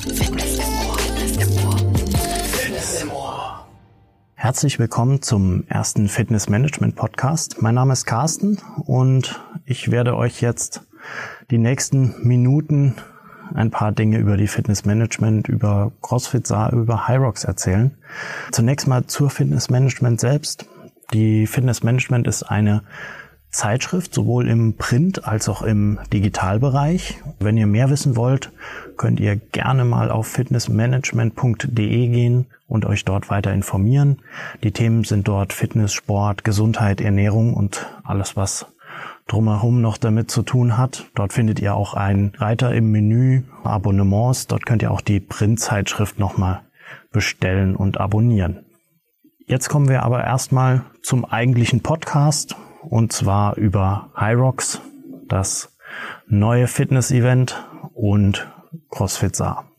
Fitness im Ohr, Fitness im Ohr, Fitness im Ohr. Herzlich willkommen zum ersten Fitness Management Podcast. Mein Name ist Carsten und ich werde euch jetzt die nächsten Minuten ein paar Dinge über die Fitness Management, über CrossFit Saar, über Hyrox erzählen. Zunächst mal zur Fitness Management selbst. Die Fitness Management ist eine Zeitschrift, sowohl im Print als auch im Digitalbereich. Wenn ihr mehr wissen wollt, könnt ihr gerne mal auf fitnessmanagement.de gehen und euch dort weiter informieren. Die Themen sind dort Fitness, Sport, Gesundheit, Ernährung und alles, was drumherum noch damit zu tun hat. Dort findet ihr auch einen Reiter im Menü Abonnements. Dort könnt ihr auch die Printzeitschrift nochmal bestellen und abonnieren. Jetzt kommen wir aber erstmal zum eigentlichen Podcast und zwar über Hyrox, das neue Fitness-Event und CrossFit Saar.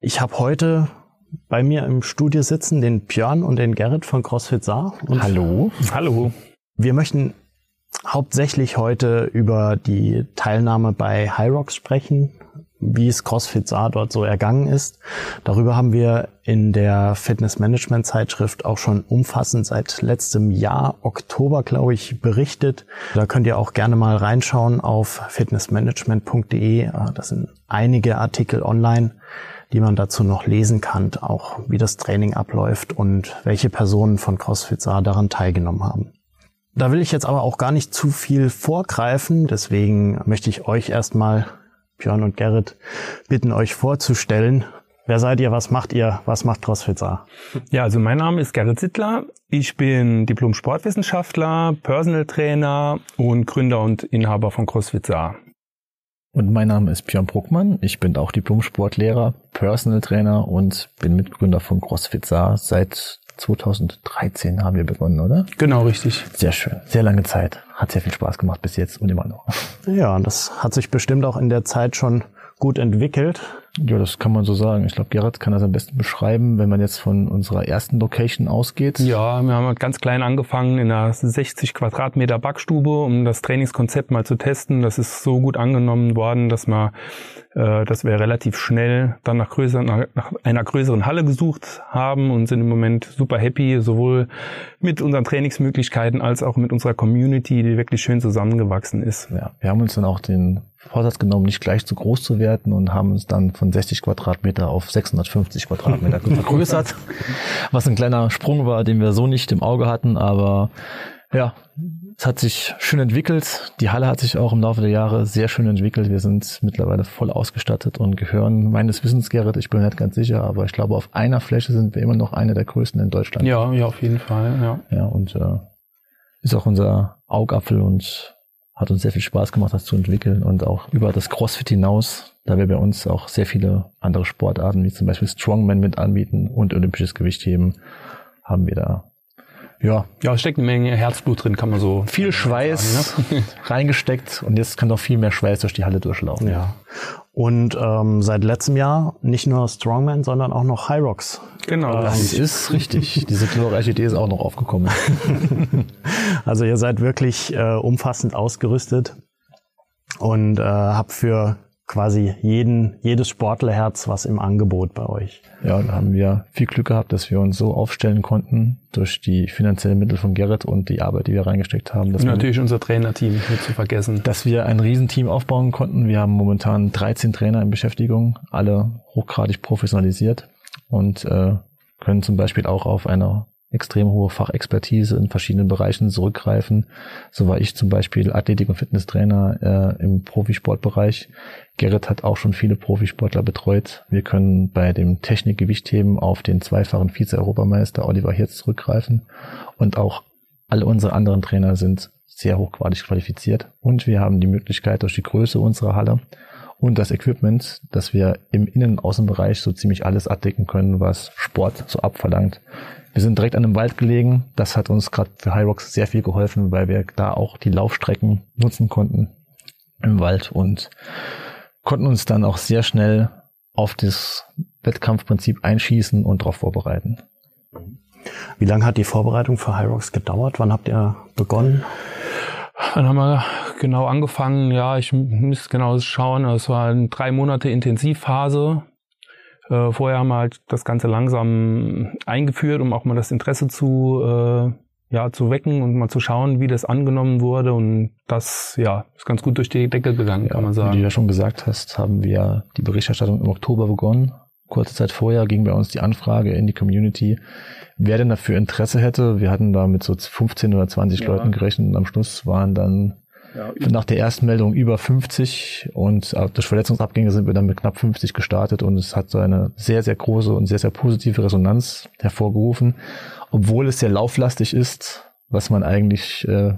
Ich habe heute bei mir im Studio sitzen den Björn und den Gerrit von CrossFit Saar. Und Hallo. Hallo. Wir möchten hauptsächlich heute über die Teilnahme bei Hyrox sprechen, wie es CrossFit Saar dort so ergangen ist. Darüber haben wir in der Fitness Management Zeitschrift auch schon umfassend seit letztem Jahr, Oktober, glaube ich, berichtet. Da könnt ihr auch gerne mal reinschauen auf fitnessmanagement.de. Das sind einige Artikel online, die man dazu noch lesen kann, auch wie das Training abläuft und welche Personen von CrossFit Saar daran teilgenommen haben. Da will ich jetzt aber auch gar nicht zu viel vorgreifen, deswegen möchte ich euch erstmal Björn und Gerrit bitten, euch vorzustellen. Wer seid ihr? Was macht ihr? Was macht CrossFit Saar? Ja, also mein Name ist Gerrit Sittler. Ich bin Diplom-Sportwissenschaftler, Personal Trainer und Gründer und Inhaber von CrossFit Saar. Und mein Name ist Björn Bruckmann. Ich bin auch Diplom-Sportlehrer, Personal Trainer und bin Mitgründer von CrossFit Saar. Seit 2013 haben wir begonnen, oder? Genau, richtig. Sehr schön. Sehr lange Zeit. Hat sehr viel Spaß gemacht bis jetzt und immer noch. Ja, und das hat sich bestimmt auch in der Zeit schon gut entwickelt. Ja, das kann man so sagen. Ich glaube, Gerhard kann das am besten beschreiben, wenn man jetzt von unserer ersten Location ausgeht. Ja, wir haben ganz klein angefangen in einer 60 Quadratmeter Backstube, um das Trainingskonzept mal zu testen. Das ist so gut angenommen worden, dass man, äh, dass wir relativ schnell dann nach, größeren, nach einer größeren Halle gesucht haben und sind im Moment super happy, sowohl mit unseren Trainingsmöglichkeiten als auch mit unserer Community, die wirklich schön zusammengewachsen ist. Ja, wir haben uns dann auch den Vorsatz genommen, nicht gleich zu groß zu werden und haben uns dann von 60 Quadratmeter auf 650 Quadratmeter vergrößert, was ein kleiner Sprung war, den wir so nicht im Auge hatten, aber ja, es hat sich schön entwickelt. Die Halle hat sich auch im Laufe der Jahre sehr schön entwickelt. Wir sind mittlerweile voll ausgestattet und gehören meines Wissens, Gerrit, ich bin nicht ganz sicher, aber ich glaube, auf einer Fläche sind wir immer noch eine der größten in Deutschland. Ja, ja, auf jeden Fall, ja. Ja, und äh, ist auch unser Augapfel und hat uns sehr viel Spaß gemacht, das zu entwickeln und auch über das CrossFit hinaus, da wir bei uns auch sehr viele andere Sportarten, wie zum Beispiel Strongman mit anbieten und olympisches Gewichtheben, haben wir da ja. Ja, es steckt eine Menge Herzblut drin, kann man so. Viel Schweiß sagen, ne? reingesteckt und jetzt kann noch viel mehr Schweiß durch die Halle durchlaufen. Ja. Und ähm, seit letztem Jahr nicht nur Strongman, sondern auch noch Hyrox. Genau. Ähm, das ist richtig. Diese glorreiche Idee ist auch noch aufgekommen. also ihr seid wirklich äh, umfassend ausgerüstet und äh, habt für quasi jeden, jedes Sportlerherz was im Angebot bei euch. Ja, da haben wir viel Glück gehabt, dass wir uns so aufstellen konnten durch die finanziellen Mittel von Gerrit und die Arbeit, die wir reingesteckt haben. und natürlich wir, unser Trainerteam nicht zu vergessen. Dass wir ein Riesenteam aufbauen konnten. Wir haben momentan 13 Trainer in Beschäftigung, alle hochgradig professionalisiert und äh, können zum Beispiel auch auf einer extrem hohe Fachexpertise in verschiedenen Bereichen zurückgreifen. So war ich zum Beispiel Athletik- und Fitnesstrainer äh, im Profisportbereich. Gerrit hat auch schon viele Profisportler betreut. Wir können bei dem Technikgewichtheben auf den zweifachen Vize-Europameister Oliver Hirz zurückgreifen. Und auch alle unsere anderen Trainer sind sehr hochqualifiziert qualifiziert. Und wir haben die Möglichkeit durch die Größe unserer Halle und das Equipment, dass wir im Innen- und Außenbereich so ziemlich alles abdecken können, was Sport so abverlangt. Wir sind direkt an einem Wald gelegen. Das hat uns gerade für Hyrox sehr viel geholfen, weil wir da auch die Laufstrecken nutzen konnten im Wald und konnten uns dann auch sehr schnell auf das Wettkampfprinzip einschießen und darauf vorbereiten. Wie lange hat die Vorbereitung für Hyrox gedauert? Wann habt ihr begonnen? Wann haben wir genau angefangen? Ja, ich muss genau schauen. Es war eine drei Monate Intensivphase Äh, vorher haben wir halt das Ganze langsam eingeführt, um auch mal das Interesse zu, äh, ja, zu wecken und mal zu schauen, wie das angenommen wurde. Und das ja, ist ganz gut durch die Decke gegangen, Ja, kann man sagen. Wie du ja schon gesagt hast, haben wir die Berichterstattung im Oktober begonnen. Kurze Zeit vorher ging bei uns die Anfrage in die Community, wer denn dafür Interesse hätte. Wir hatten da mit so 15 oder 20 Ja. Leuten gerechnet und am Schluss waren dann nach der ersten Meldung über 50 und äh, durch Verletzungsabgänge sind wir dann mit knapp 50 gestartet und es hat so eine sehr, sehr große und sehr, sehr positive Resonanz hervorgerufen, obwohl es sehr lauflastig ist, was man eigentlich äh,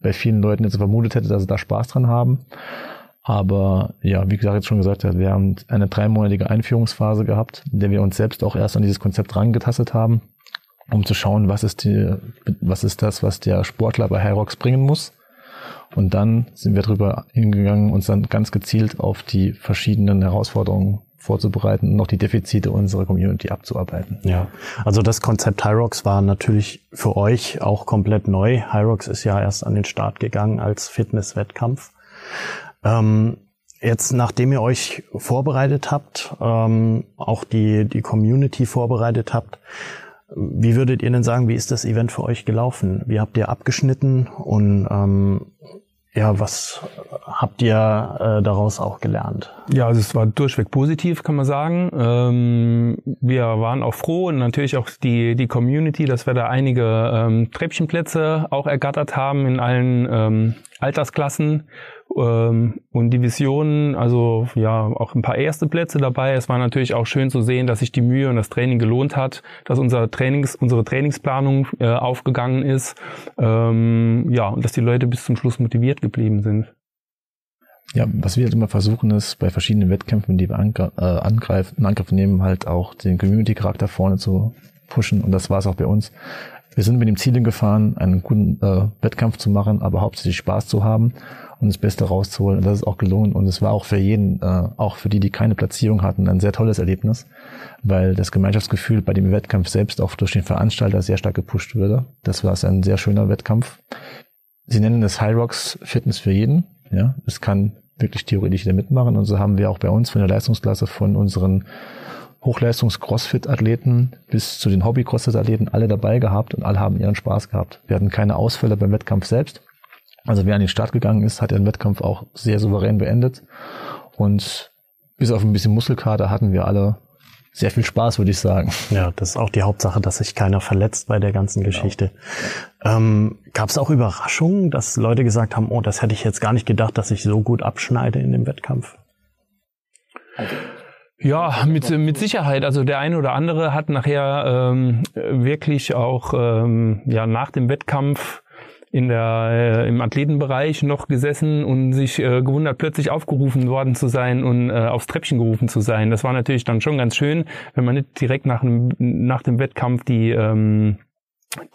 bei vielen Leuten jetzt vermutet hätte, dass sie da Spaß dran haben. Aber ja, wie gesagt, jetzt schon gesagt wir haben eine dreimonatige Einführungsphase gehabt, in der wir uns selbst auch erst an dieses Konzept rangetastet haben, um zu schauen, was ist die, was ist das, was der Sportler bei Hyrox bringen muss. Und dann sind wir drüber hingegangen, uns dann ganz gezielt auf die verschiedenen Herausforderungen vorzubereiten und noch die Defizite unserer Community abzuarbeiten. Ja, also das Konzept Hyrox war natürlich für euch auch komplett neu. Hyrox ist ja erst an den Start gegangen als Fitnesswettkampf. Ähm, jetzt, nachdem ihr euch vorbereitet habt, ähm, auch die, die Community vorbereitet habt, wie würdet ihr denn sagen, wie ist das Event für euch gelaufen? Wie habt ihr abgeschnitten und ähm, ja, was habt ihr äh, daraus auch gelernt? Ja, also es war durchweg positiv, kann man sagen. Ähm, wir waren auch froh und natürlich auch die, die Community, dass wir da einige ähm, Treppchenplätze auch ergattert haben in allen ähm, Altersklassen ähm, und Divisionen. Also ja, auch ein paar erste Plätze dabei. Es war natürlich auch schön zu sehen, dass sich die Mühe und das Training gelohnt hat, dass unser Trainings, unsere Trainingsplanung äh, aufgegangen ist. Ähm, ja, und dass die Leute bis zum Schluss motiviert geblieben sind. Ja, was wir halt immer versuchen ist, bei verschiedenen Wettkämpfen, die wir äh, angreifen, in Angriff nehmen, halt auch den Community-Charakter vorne zu pushen. Und das war es auch bei uns. Wir sind mit dem Ziel gefahren, einen guten äh, Wettkampf zu machen, aber hauptsächlich Spaß zu haben und das Beste rauszuholen. Und das ist auch gelungen. Und es war auch für jeden, äh, auch für die, die keine Platzierung hatten, ein sehr tolles Erlebnis, weil das Gemeinschaftsgefühl bei dem Wettkampf selbst auch durch den Veranstalter sehr stark gepusht wurde. Das war ein sehr schöner Wettkampf. Sie nennen es High Rocks Fitness für jeden. Ja, es kann wirklich theoretisch jeder mitmachen. Und so haben wir auch bei uns von der Leistungsklasse von unseren Hochleistungs-Crossfit-Athleten bis zu den Hobby-Crossfit-Athleten alle dabei gehabt und alle haben ihren Spaß gehabt. Wir hatten keine Ausfälle beim Wettkampf selbst. Also wer an den Start gegangen ist, hat den Wettkampf auch sehr souverän beendet. Und bis auf ein bisschen Muskelkater hatten wir alle sehr viel Spaß, würde ich sagen. Ja, das ist auch die Hauptsache, dass sich keiner verletzt bei der ganzen Geschichte. Ähm, Gab es auch Überraschungen, dass Leute gesagt haben, oh, das hätte ich jetzt gar nicht gedacht, dass ich so gut abschneide in dem Wettkampf? Ja, mit, mit Sicherheit. Also der eine oder andere hat nachher ähm, wirklich auch ähm, ja, nach dem Wettkampf in der, äh, im Athletenbereich noch gesessen und sich äh, gewundert, plötzlich aufgerufen worden zu sein und äh, aufs Treppchen gerufen zu sein. Das war natürlich dann schon ganz schön, wenn man nicht direkt nach dem, nach dem Wettkampf die, ähm,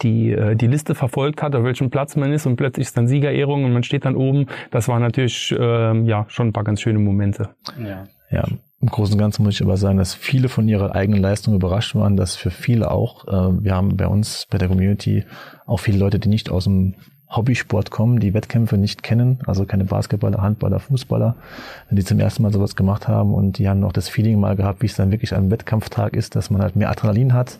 die, äh, die Liste verfolgt hat, auf welchem Platz man ist und plötzlich ist dann Siegerehrung und man steht dann oben. Das war natürlich ähm, ja schon ein paar ganz schöne Momente. Ja. Ja, im Großen und Ganzen muss ich aber sagen, dass viele von ihrer eigenen Leistung überrascht waren, dass für viele auch, äh, wir haben bei uns, bei der Community, auch viele Leute, die nicht aus dem Hobbysport kommen, die Wettkämpfe nicht kennen, also keine Basketballer, Handballer, Fußballer, die zum ersten Mal sowas gemacht haben und die haben auch das Feeling mal gehabt, wie es dann wirklich am Wettkampftag ist, dass man halt mehr Adrenalin hat,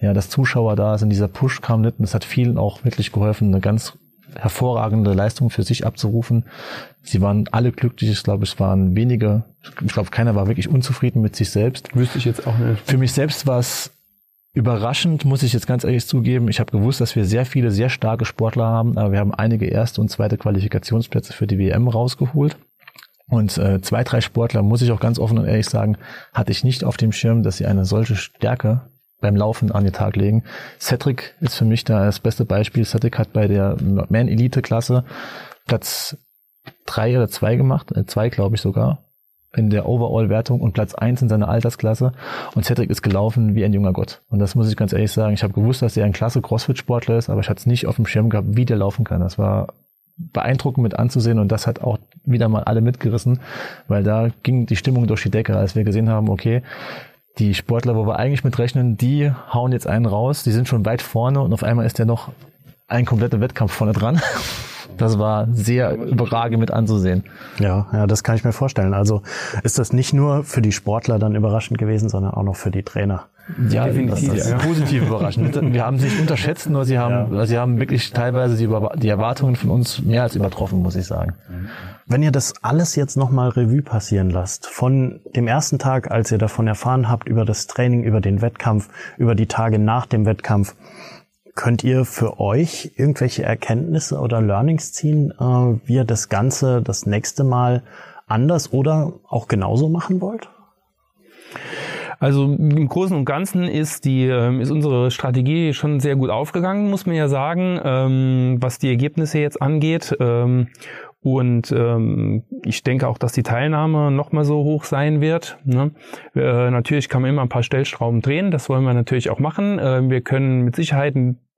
ja, dass Zuschauer da sind, dieser Push kam nicht und das hat vielen auch wirklich geholfen, eine ganz hervorragende Leistung für sich abzurufen. Sie waren alle glücklich, ich glaube, es waren wenige, ich glaube, keiner war wirklich unzufrieden mit sich selbst. Wüsste ich jetzt auch nicht. Für mich selbst war es überraschend, muss ich jetzt ganz ehrlich zugeben. Ich habe gewusst, dass wir sehr viele sehr starke Sportler haben, aber wir haben einige erste und zweite Qualifikationsplätze für die WM rausgeholt. Und äh, zwei, drei Sportler, muss ich auch ganz offen und ehrlich sagen, hatte ich nicht auf dem Schirm, dass sie eine solche Stärke beim Laufen an den Tag legen. Cedric ist für mich da das beste Beispiel. Cedric hat bei der Man Elite Klasse Platz drei oder zwei gemacht, äh, zwei glaube ich sogar, in der Overall-Wertung und Platz eins in seiner Altersklasse. Und Cedric ist gelaufen wie ein junger Gott. Und das muss ich ganz ehrlich sagen. Ich habe gewusst, dass er ein klasse Crossfit-Sportler ist, aber ich hatte es nicht auf dem Schirm gehabt, wie der laufen kann. Das war beeindruckend mit anzusehen und das hat auch wieder mal alle mitgerissen, weil da ging die Stimmung durch die Decke, als wir gesehen haben, okay, die Sportler, wo wir eigentlich mit rechnen, die hauen jetzt einen raus, die sind schon weit vorne und auf einmal ist der noch ein kompletter Wettkampf vorne dran. Das war sehr überragend mit anzusehen. Ja, ja, das kann ich mir vorstellen. Also ist das nicht nur für die Sportler dann überraschend gewesen, sondern auch noch für die Trainer. Ja, definitiv. Das ist ja. positiv überraschend. Wir haben sie nicht unterschätzt, nur sie haben, ja. sie haben wirklich teilweise die, die, Erwartungen von uns mehr als übertroffen, muss ich sagen. Wenn ihr das alles jetzt nochmal Revue passieren lasst, von dem ersten Tag, als ihr davon erfahren habt, über das Training, über den Wettkampf, über die Tage nach dem Wettkampf, könnt ihr für euch irgendwelche Erkenntnisse oder Learnings ziehen, äh, wie ihr das Ganze das nächste Mal anders oder auch genauso machen wollt? Also im Großen und Ganzen ist die ähm, ist unsere Strategie schon sehr gut aufgegangen, muss man ja sagen, ähm, was die Ergebnisse jetzt angeht. Ähm, und ähm, ich denke auch, dass die Teilnahme noch mal so hoch sein wird. Ne? Äh, natürlich kann man immer ein paar Stellschrauben drehen, das wollen wir natürlich auch machen. Äh, wir können mit Sicherheit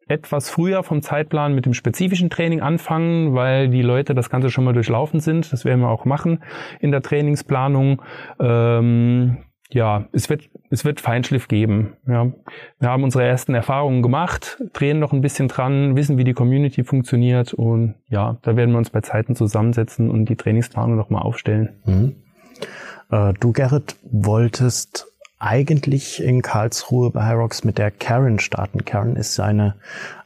etwas früher vom Zeitplan mit dem spezifischen Training anfangen, weil die Leute das Ganze schon mal durchlaufen sind. Das werden wir auch machen in der Trainingsplanung. Ähm, ja, es wird, es wird Feinschliff geben. Ja. Wir haben unsere ersten Erfahrungen gemacht, drehen noch ein bisschen dran, wissen, wie die Community funktioniert und ja, da werden wir uns bei Zeiten zusammensetzen und die Trainingsplanung nochmal aufstellen. Mhm. Äh, du, Gerrit, wolltest eigentlich in Karlsruhe bei Hyrox mit der Karen starten. Karen ist eine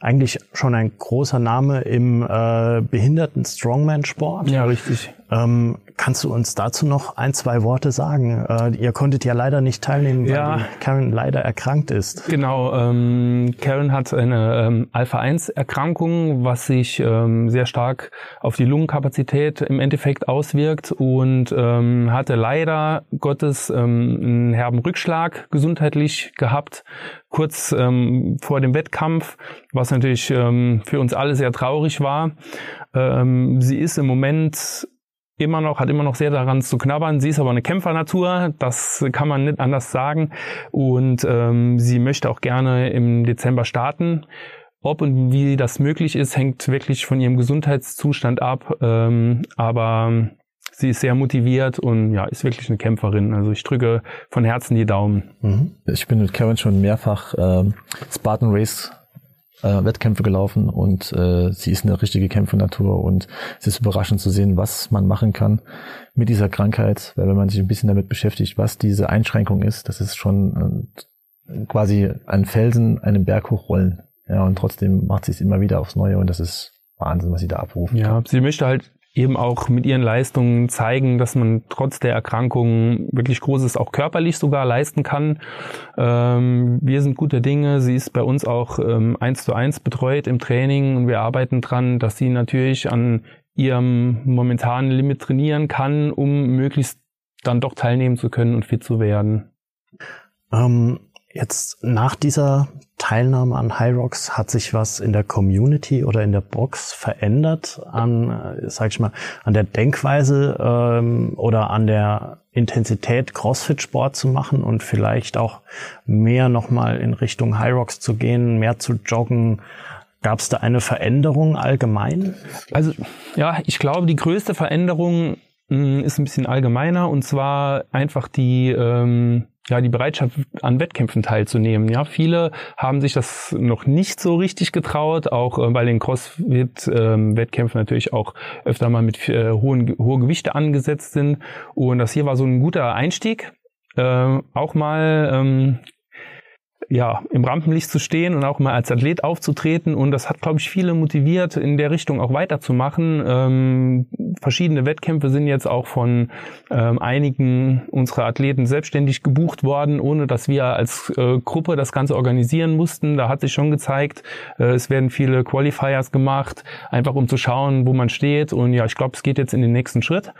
eigentlich schon ein großer Name im äh, behinderten Strongman-Sport. Ja, richtig. Ähm, kannst du uns dazu noch ein, zwei Worte sagen? Äh, ihr konntet ja leider nicht teilnehmen, weil ja. Karen leider erkrankt ist. Genau, ähm, Karen hat eine ähm, Alpha-1-Erkrankung, was sich ähm, sehr stark auf die Lungenkapazität im Endeffekt auswirkt und ähm, hatte leider Gottes ähm, einen herben Rückschlag gesundheitlich gehabt, kurz vor dem Wettkampf, was natürlich für uns alle sehr traurig war. Sie ist im Moment immer noch, hat immer noch sehr daran zu knabbern. Sie ist aber eine Kämpfernatur, das kann man nicht anders sagen. Und ähm, sie möchte auch gerne im Dezember starten. Ob und wie das möglich ist, hängt wirklich von ihrem Gesundheitszustand ab. Ähm, aber sie ist sehr motiviert und ja, ist wirklich eine Kämpferin. Also ich drücke von Herzen die Daumen. Mhm. Ich bin mit Karen schon mehrfach ähm, Spartan Race äh, Wettkämpfe gelaufen und äh, sie ist eine richtige Kämpfernatur und es ist überraschend zu sehen, was man machen kann mit dieser Krankheit, weil wenn man sich ein bisschen damit beschäftigt, was diese Einschränkung ist, das ist schon äh, quasi ein Felsen einen Berg hochrollen. Ja, und trotzdem macht sie es immer wieder aufs Neue und das ist Wahnsinn, was sie da abruft. Ja, sie möchte halt eben auch mit ihren Leistungen zeigen, dass man trotz der Erkrankung wirklich Großes auch körperlich sogar leisten kann. Ähm, wir sind gute Dinge. Sie ist bei uns auch ähm, eins zu eins betreut im Training und wir arbeiten dran, dass sie natürlich an ihrem momentanen Limit trainieren kann, um möglichst dann doch teilnehmen zu können und fit zu werden. Ähm, jetzt nach dieser Teilnahme an High Rocks hat sich was in der Community oder in der Box verändert an, äh, sag ich mal, an der Denkweise ähm, oder an der Intensität Crossfit-Sport zu machen und vielleicht auch mehr nochmal in Richtung High Rocks zu gehen, mehr zu joggen. Gab es da eine Veränderung allgemein? Also ja, ich glaube, die größte Veränderung mh, mm, ist ein bisschen allgemeiner und zwar einfach die ähm, ja, die Bereitschaft an Wettkämpfen teilzunehmen. Ja, viele haben sich das noch nicht so richtig getraut, auch äh, bei den CrossFit-Wettkämpfen ähm, natürlich auch öfter mal mit äh, hohen hohe Gewichte angesetzt sind. Und das hier war so ein guter Einstieg, äh, auch mal ähm, ja, im Rampenlicht zu stehen und auch mal als Athlet aufzutreten. Und das hat, glaube ich, viele motiviert, in der Richtung auch weiterzumachen. Ähm, verschiedene Wettkämpfe sind jetzt auch von ähm, einigen unserer Athleten selbstständig gebucht worden, ohne dass wir als äh, Gruppe das Ganze organisieren mussten. Da hat sich schon gezeigt, äh, es werden viele Qualifiers gemacht, einfach um zu schauen, wo man steht. Und ja, ich glaube, es geht jetzt in den nächsten Schritt.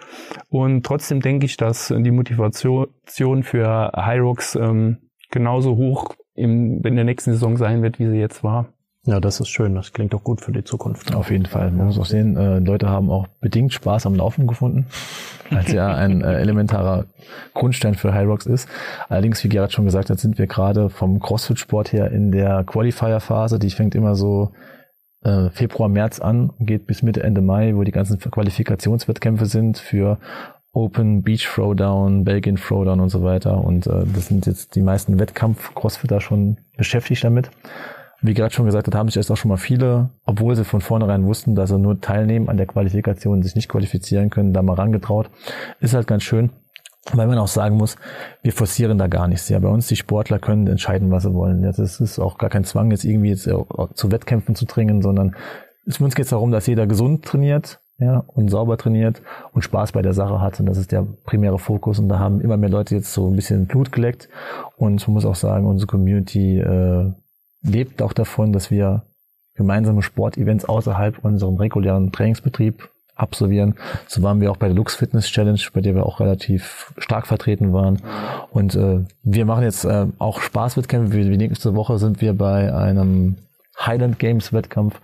Und trotzdem denke ich, dass die Motivation für Hyrox ähm, genauso hoch in der nächsten Saison sein wird, wie sie jetzt war. Ja, das ist schön. Das klingt auch gut für die Zukunft. Auf jeden Fall. Man muss auch sehen, äh, Leute haben auch bedingt Spaß am Laufen gefunden, als ja ein äh, elementarer Grundstein für High Rocks ist. Allerdings, wie Gerhard schon gesagt hat, sind wir gerade vom CrossFit-Sport her in der Qualifier-Phase. Die fängt immer so äh, Februar, März an und geht bis Mitte, Ende Mai, wo die ganzen Qualifikationswettkämpfe sind für Open Beach Throwdown, Belgian Throwdown und so weiter. Und äh, das sind jetzt die meisten Wettkampf-Crossfitter schon beschäftigt damit. wie gerade schon gesagt hat, haben sich erst auch schon mal viele, obwohl sie von vornherein wussten, dass sie nur teilnehmen an der Qualifikation, sich nicht qualifizieren können, da mal rangetraut. Ist halt ganz schön. Weil man auch sagen muss, wir forcieren da gar nichts. Ja, bei uns die Sportler können entscheiden, was sie wollen. Jetzt ist es auch gar kein Zwang, jetzt irgendwie jetzt zu Wettkämpfen zu dringen, sondern es uns geht darum, dass jeder gesund trainiert, ja, und sauber trainiert und Spaß bei der Sache hat. Und das ist der primäre Fokus. Und da haben immer mehr Leute jetzt so ein bisschen Blut geleckt. Und man muss auch sagen, unsere Community äh, lebt auch davon, dass wir gemeinsame Sportevents außerhalb unserem regulären Trainingsbetrieb absolvieren. So waren wir auch bei der Lux Fitness Challenge, bei der wir auch relativ stark vertreten waren. Und äh, wir machen jetzt äh, auch Spaßwettkämpfe. Wie, nächste Woche sind wir bei einem Highland Games Wettkampf.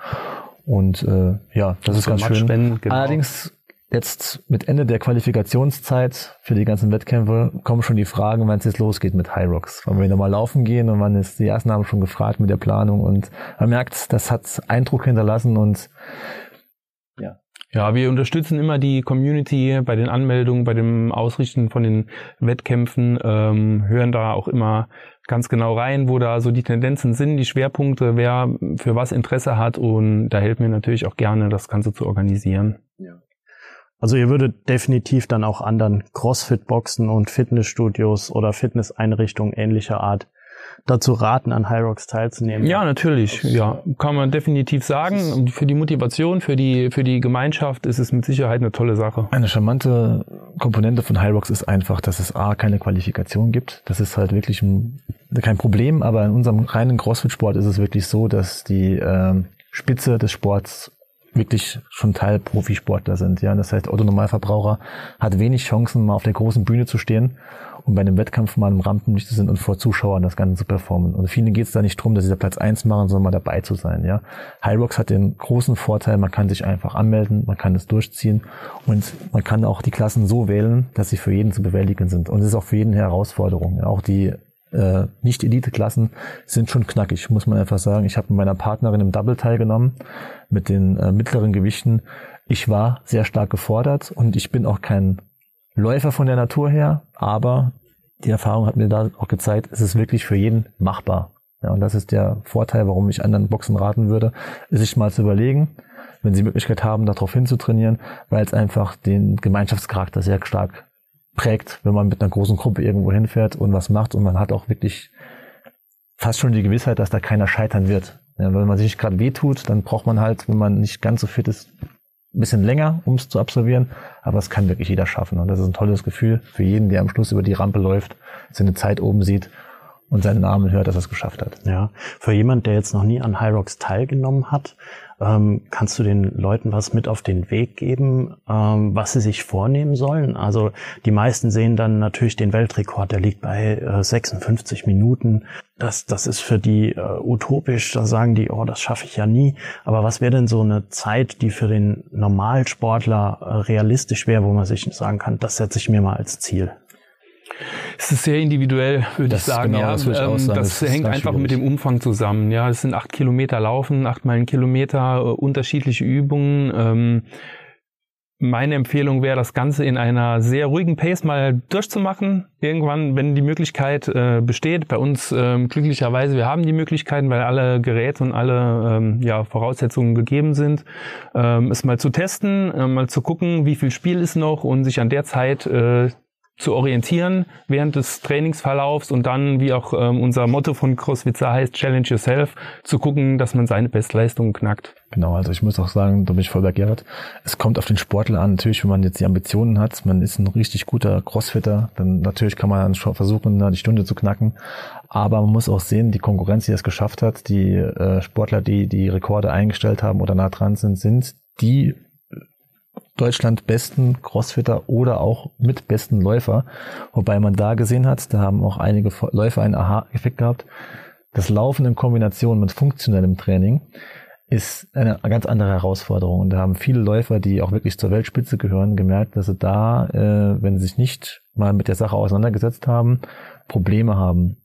Und äh, ja, das, das ist ganz schön. Genau. Allerdings Jetzt mit Ende der Qualifikationszeit für die ganzen Wettkämpfe kommen schon die Fragen, wann es jetzt losgeht mit High Rocks. Wollen wir nochmal laufen gehen und wann ist die ersten haben schon gefragt mit der Planung und man merkt, das hat Eindruck hinterlassen und ja. Ja, wir unterstützen immer die Community bei den Anmeldungen, bei dem Ausrichten von den Wettkämpfen, ähm, hören da auch immer ganz genau rein, wo da so die Tendenzen sind, die Schwerpunkte, wer für was Interesse hat und da helfen wir natürlich auch gerne, das Ganze zu organisieren. Ja. Also ihr würdet definitiv dann auch anderen CrossFit-Boxen und Fitnessstudios oder Fitnesseinrichtungen ähnlicher Art dazu raten, an Hyrox teilzunehmen. Ja, natürlich. Ja, kann man definitiv sagen. Für die Motivation, für die, für die Gemeinschaft ist es mit Sicherheit eine tolle Sache. Eine charmante Komponente von Hyrox ist einfach, dass es A, keine Qualifikation gibt. Das ist halt wirklich ein, kein Problem, aber in unserem reinen CrossFit-Sport ist es wirklich so, dass die äh, Spitze des Sports wirklich schon Teil Profisportler sind. Ja, das heißt, Otto Normalverbraucher hat wenig Chancen, mal auf der großen Bühne zu stehen und bei einem Wettkampf mal im Rampenlicht zu sind und vor Zuschauern das Ganze zu performen. Und vielen geht es da nicht drum, dass sie da Platz eins machen, sondern mal dabei zu sein. Ja, Hyrox hat den großen Vorteil, man kann sich einfach anmelden, man kann es durchziehen und man kann auch die Klassen so wählen, dass sie für jeden zu bewältigen sind. Und es ist auch für jeden eine Herausforderung. Ja, auch die äh, Nicht-Elite-Klassen sind schon knackig, muss man einfach sagen. Ich habe mit meiner Partnerin im Double teilgenommen mit den äh, mittleren Gewichten. Ich war sehr stark gefordert und ich bin auch kein Läufer von der Natur her, aber die Erfahrung hat mir da auch gezeigt, es ist wirklich für jeden machbar. Ja, und das ist der Vorteil, warum ich anderen Boxen raten würde, sich mal zu überlegen, wenn sie Möglichkeit haben, darauf hinzutrainieren, weil es einfach den Gemeinschaftscharakter sehr stark prägt, wenn man mit einer großen Gruppe irgendwo hinfährt und was macht und man hat auch wirklich fast schon die Gewissheit, dass da keiner scheitern wird. Ja, wenn man sich gerade wehtut, dann braucht man halt, wenn man nicht ganz so fit ist, ein bisschen länger, um es zu absolvieren. Aber es kann wirklich jeder schaffen. Und das ist ein tolles Gefühl für jeden, der am Schluss über die Rampe läuft, seine Zeit oben sieht und seinen Namen hört, dass er es geschafft hat. Ja, für jemand, der jetzt noch nie an Rocks teilgenommen hat, ähm, kannst du den Leuten was mit auf den Weg geben, ähm, was sie sich vornehmen sollen? Also die meisten sehen dann natürlich den Weltrekord, der liegt bei äh, 56 Minuten. Das, das ist für die äh, utopisch. Da sagen die, oh, das schaffe ich ja nie. Aber was wäre denn so eine Zeit, die für den Normalsportler äh, realistisch wäre, wo man sich sagen kann, das setze ich mir mal als Ziel? Es ist sehr individuell, würde ich sagen. Genau, ja, das, ähm, das, das hängt einfach schwierig. mit dem Umfang zusammen. Ja, es sind acht Kilometer Laufen, acht Meilen Kilometer, äh, unterschiedliche Übungen. Ähm, meine Empfehlung wäre, das Ganze in einer sehr ruhigen Pace mal durchzumachen. Irgendwann, wenn die Möglichkeit äh, besteht. Bei uns ähm, glücklicherweise, wir haben die Möglichkeiten, weil alle Geräte und alle ähm, ja, Voraussetzungen gegeben sind, ähm, es mal zu testen, äh, mal zu gucken, wie viel Spiel ist noch und sich an der Zeit äh, zu orientieren während des Trainingsverlaufs und dann, wie auch ähm, unser Motto von CrossFit heißt, Challenge Yourself, zu gucken, dass man seine Bestleistung knackt. Genau, also ich muss auch sagen, da bin ich voll bei Gerhard. Es kommt auf den Sportler an. Natürlich, wenn man jetzt die Ambitionen hat, man ist ein richtig guter Crossfitter, dann natürlich kann man versuchen, die Stunde zu knacken. Aber man muss auch sehen, die Konkurrenz, die es geschafft hat, die äh, Sportler, die die Rekorde eingestellt haben oder nah dran sind, sind die Deutschland besten Crossfitter oder auch mit besten Läufer. Wobei man da gesehen hat, da haben auch einige Läufer einen Aha-Effekt gehabt. Das Laufen in Kombination mit funktionellem Training ist eine ganz andere Herausforderung. Und da haben viele Läufer, die auch wirklich zur Weltspitze gehören, gemerkt, dass sie da, äh, wenn sie sich nicht mal mit der Sache auseinandergesetzt haben, Probleme haben.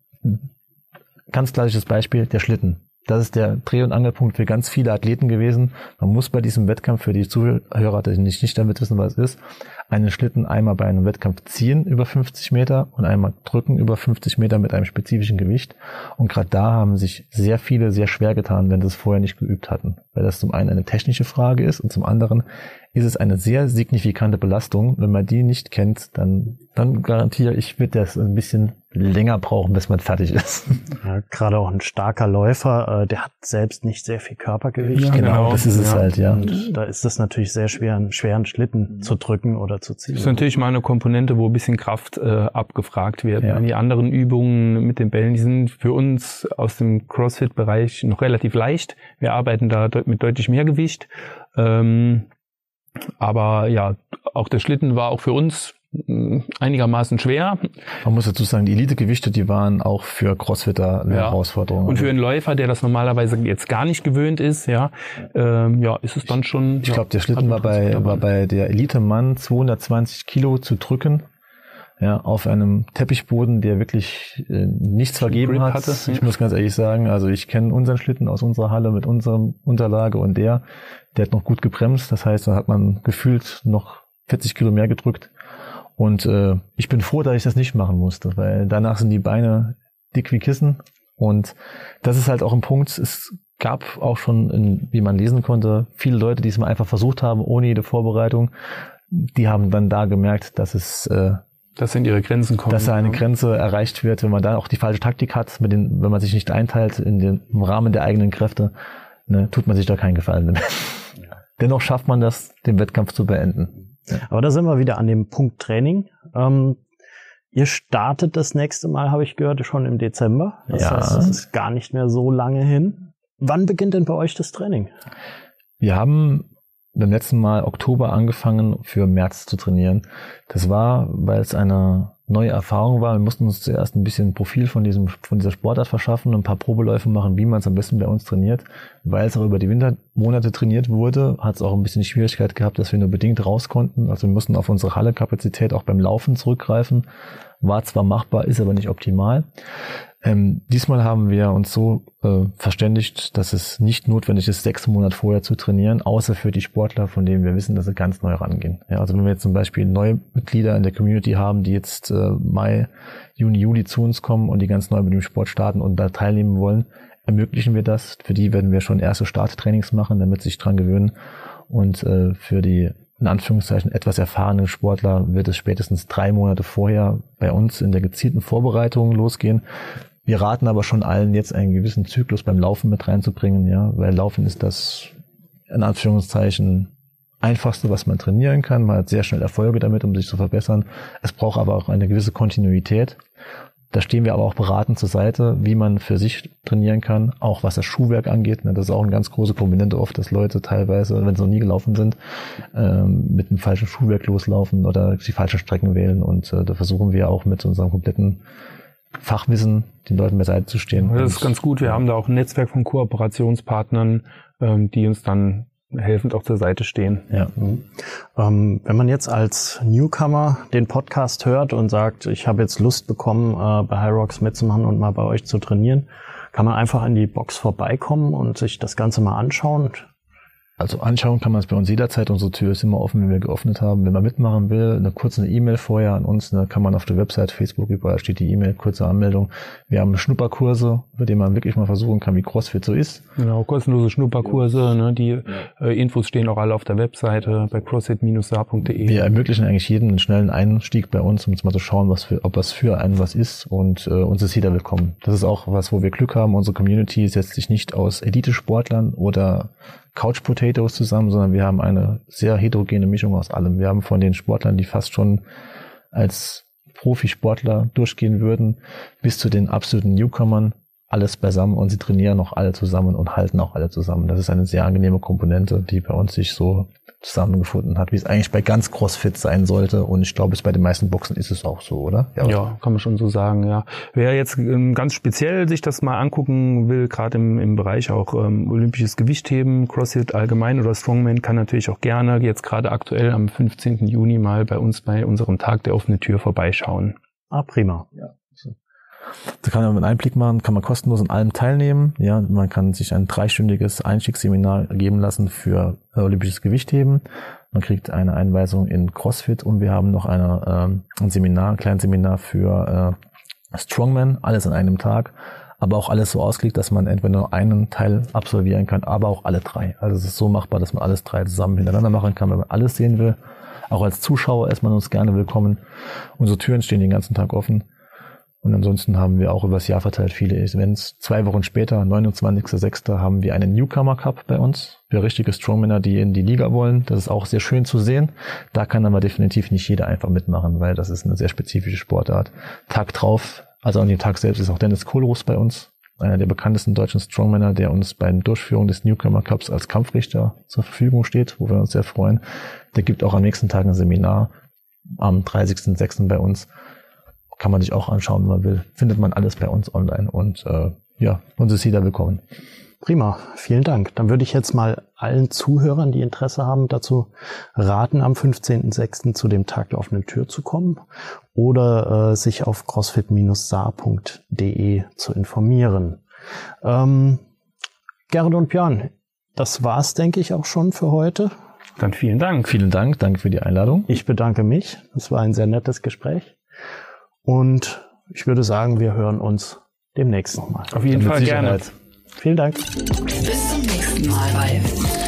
Ganz klassisches Beispiel, der Schlitten. Das ist der Dreh- und Angelpunkt für ganz viele Athleten gewesen. Man muss bei diesem Wettkampf für die Zuhörer, die nicht, nicht damit wissen, was es ist, einen Schlitten einmal bei einem Wettkampf ziehen über 50 Meter und einmal drücken über 50 Meter mit einem spezifischen Gewicht. Und gerade da haben sich sehr viele sehr schwer getan, wenn sie es vorher nicht geübt hatten. Weil das zum einen eine technische Frage ist und zum anderen ist es eine sehr signifikante Belastung. Wenn man die nicht kennt, dann, dann garantiere ich, wird das ein bisschen länger brauchen, bis man fertig ist. Ja, gerade auch ein starker Läufer, äh, der hat selbst nicht sehr viel Körpergewicht. Ja, genau, genau. das ist es Ja, halt, ja. Und da ist es natürlich sehr schwer, einen schweren Schlitten zu drücken oder zu ziehen. Das ist natürlich mal eine Komponente, wo ein bisschen Kraft äh, abgefragt wird. Ja. Die anderen Übungen mit den Bällen, die sind für uns aus dem CrossFit-Bereich noch relativ leicht. Wir arbeiten da mit deutlich mehr Gewicht. Ähm, aber ja, auch der Schlitten war auch für uns einigermaßen schwer. Man muss dazu sagen, die Elitegewichte, die waren auch für Crossfitter eine Ja. Herausforderung. Und für einen Läufer, der das normalerweise jetzt gar nicht gewöhnt ist, ja, ähm, ja, ist es dann schon. ich glaube, der Schlitten war bei, war bei der Elite-Mann 220 Kilo zu drücken. Ja, auf einem Teppichboden, der wirklich äh, nichts vergeben hat. hatte, Ich ja. muss ganz ehrlich sagen, also ich kenne unseren Schlitten aus unserer Halle mit unserem Unterlage und der, der hat noch gut gebremst. Das heißt, da hat man gefühlt noch 40 Kilo mehr gedrückt. Und äh, ich bin froh, dass ich das nicht machen musste, weil danach sind die Beine dick wie Kissen. Und das ist halt auch ein Punkt. Es gab auch schon, in, wie man lesen konnte, viele Leute, die es mal einfach versucht haben, ohne jede Vorbereitung. Die haben dann da gemerkt, dass es, äh, dass in ihre Grenzen kommen. dass da eine ja. Grenze erreicht wird, wenn man dann auch die falsche Taktik hat, mit den, wenn man sich nicht einteilt in den, im Rahmen der eigenen Kräfte, ne, tut man sich da keinen Gefallen damit. Dennoch schafft man das, den Wettkampf zu beenden. Aber da sind wir wieder an dem Punkt Training. Ähm, ihr startet das nächste Mal, habe ich gehört, schon im Dezember. Das Ja. heißt, es ist gar nicht mehr so lange hin. Wann beginnt denn bei euch das Training? Wir haben beim letzten Mal Oktober angefangen, für März zu trainieren. Das war, weil es eine neue Erfahrung war. Wir mussten uns zuerst ein bisschen Profil von diesem, von dieser Sportart verschaffen, ein paar Probeläufe machen, wie man es am besten bei uns trainiert. Weil es auch über die Wintermonate trainiert wurde, hat es auch ein bisschen Schwierigkeit gehabt, dass wir nur bedingt raus konnten. Also wir mussten auf unsere Hallekapazität auch beim Laufen zurückgreifen. War zwar machbar, ist aber nicht optimal. Ähm, diesmal haben wir uns so äh, verständigt, dass es nicht notwendig ist, sechs Monate vorher zu trainieren, außer für die Sportler, von denen wir wissen, dass sie ganz neu rangehen. Ja, also wenn wir jetzt zum Beispiel neue Mitglieder in der Community haben, die jetzt äh, Mai, Juni, Juli zu uns kommen und die ganz neu mit dem Sport starten und da teilnehmen wollen, ermöglichen wir das. Für die werden wir schon erste Starttrainings machen, damit sie sich dran gewöhnen. Und äh, für die in Anführungszeichen etwas erfahrenen Sportler wird es spätestens drei Monate vorher bei uns in der gezielten Vorbereitung losgehen. Wir raten aber schon allen, jetzt einen gewissen Zyklus beim Laufen mit reinzubringen, ja, weil Laufen ist das in Anführungszeichen einfachste, was man trainieren kann. Man hat sehr schnell Erfolge damit, um sich zu verbessern. Es braucht aber auch eine gewisse Kontinuität. Da stehen wir aber auch beratend zur Seite, wie man für sich trainieren kann, auch was das Schuhwerk angeht. ne, Das ist auch eine ganz große Komponente oft, dass Leute teilweise, wenn sie noch nie gelaufen sind, ähm, mit einem falschen Schuhwerk loslaufen oder die falschen Strecken wählen. Und äh, da versuchen wir auch mit unserem kompletten Fachwissen den Leuten beiseite zu stehen. Das ist ganz gut. Wir haben da auch ein Netzwerk von Kooperationspartnern, ähm, die uns dann helfend auch zur Seite stehen. Ja. Ähm, wenn man jetzt als Newcomer den Podcast hört und sagt, ich habe jetzt Lust bekommen, äh, bei High Rocks mitzumachen und mal bei euch zu trainieren, kann man einfach in die Box vorbeikommen und sich das Ganze mal anschauen. Also anschauen kann man es bei uns jederzeit. Unsere Tür ist immer offen, wenn wir geöffnet haben. Wenn man mitmachen will, eine kurze E-Mail vorher an uns, ne, kann man auf der Website, Facebook, überall steht die E-Mail, kurze Anmeldung. Wir haben Schnupperkurse, bei denen man wirklich mal versuchen kann, wie CrossFit so ist. Genau, kostenlose Schnupperkurse. Ne, die äh, Infos stehen auch alle auf der Webseite bei crossfit-sa.de. Wir ermöglichen eigentlich jedem einen schnellen Einstieg bei uns, um jetzt mal zu schauen, was für, ob was für einen was ist. Und äh, uns ist jeder willkommen. Das ist auch was, wo wir Glück haben. Unsere Community setzt sich nicht aus Elite-Sportlern oder Couch Potatoes zusammen, sondern wir haben eine sehr heterogene Mischung aus allem. Wir haben von den Sportlern, die fast schon als Profisportler durchgehen würden, bis zu den absoluten Newcomern, alles beisammen und sie trainieren auch alle zusammen und halten auch alle zusammen. Das ist eine sehr angenehme Komponente, die bei uns sich so zusammengefunden hat, wie es eigentlich bei ganz CrossFit sein sollte. Und ich glaube, es bei den meisten Boxen ist es auch so, oder? Ja, kann man schon so sagen, ja. Wer jetzt ähm, ganz speziell sich das mal angucken will, gerade im, im Bereich auch ähm, olympisches Gewichtheben, CrossFit allgemein oder Strongman, kann natürlich auch gerne jetzt gerade aktuell am 15. Juni mal bei uns bei unserem Tag der offenen Tür vorbeischauen. Ah, prima. Da kann man einen Einblick machen, kann man kostenlos an allem teilnehmen. Ja, man kann sich ein dreistündiges Einstiegsseminar geben lassen für olympisches Gewichtheben. Man kriegt eine Einweisung in CrossFit und wir haben noch eine, ähm, ein Seminar, ein kleines Seminar für äh, Strongman, alles an einem Tag aber auch alles so ausgelegt, dass man entweder nur einen Teil absolvieren kann, aber auch alle drei. Also es ist so machbar, dass man alles drei zusammen hintereinander machen kann, wenn man alles sehen will. Auch als Zuschauer ist man uns gerne willkommen. Unsere Türen stehen den ganzen Tag offen. Und ansonsten haben wir auch übers Jahr verteilt viele Events. Zwei Wochen später, 29.06., haben wir einen Newcomer Cup bei uns für richtige Strongmänner, die in die Liga wollen. Das ist auch sehr schön zu sehen. Da kann aber definitiv nicht jeder einfach mitmachen, weil das ist eine sehr spezifische Sportart. Tag drauf also an dem Tag selbst ist auch Dennis Kohlruß bei uns, einer der bekanntesten deutschen Strongmänner, der uns bei der Durchführung des Newcomer Cups als Kampfrichter zur Verfügung steht, wo wir uns sehr freuen. Der gibt auch am nächsten Tag ein Seminar am 30.06. bei uns. Kann man sich auch anschauen, wenn man will. Findet man alles bei uns online und äh, ja, uns ist jeder willkommen. Prima, vielen Dank. Dann würde ich jetzt mal allen Zuhörern, die Interesse haben, dazu raten, am 15.06. zu dem Tag der offenen Tür zu kommen oder äh, sich auf crossfit-saar.de zu informieren. Ähm, Gerrit und Björn, das war's, denke ich, auch schon für heute. Dann vielen Dank. Vielen Dank, danke für die Einladung. Ich bedanke mich. Es war ein sehr nettes Gespräch. Und ich würde sagen, wir hören uns demnächst nochmal. Auf jeden Fall gerne. Vielen Dank. Bis zum nächsten Mal bei.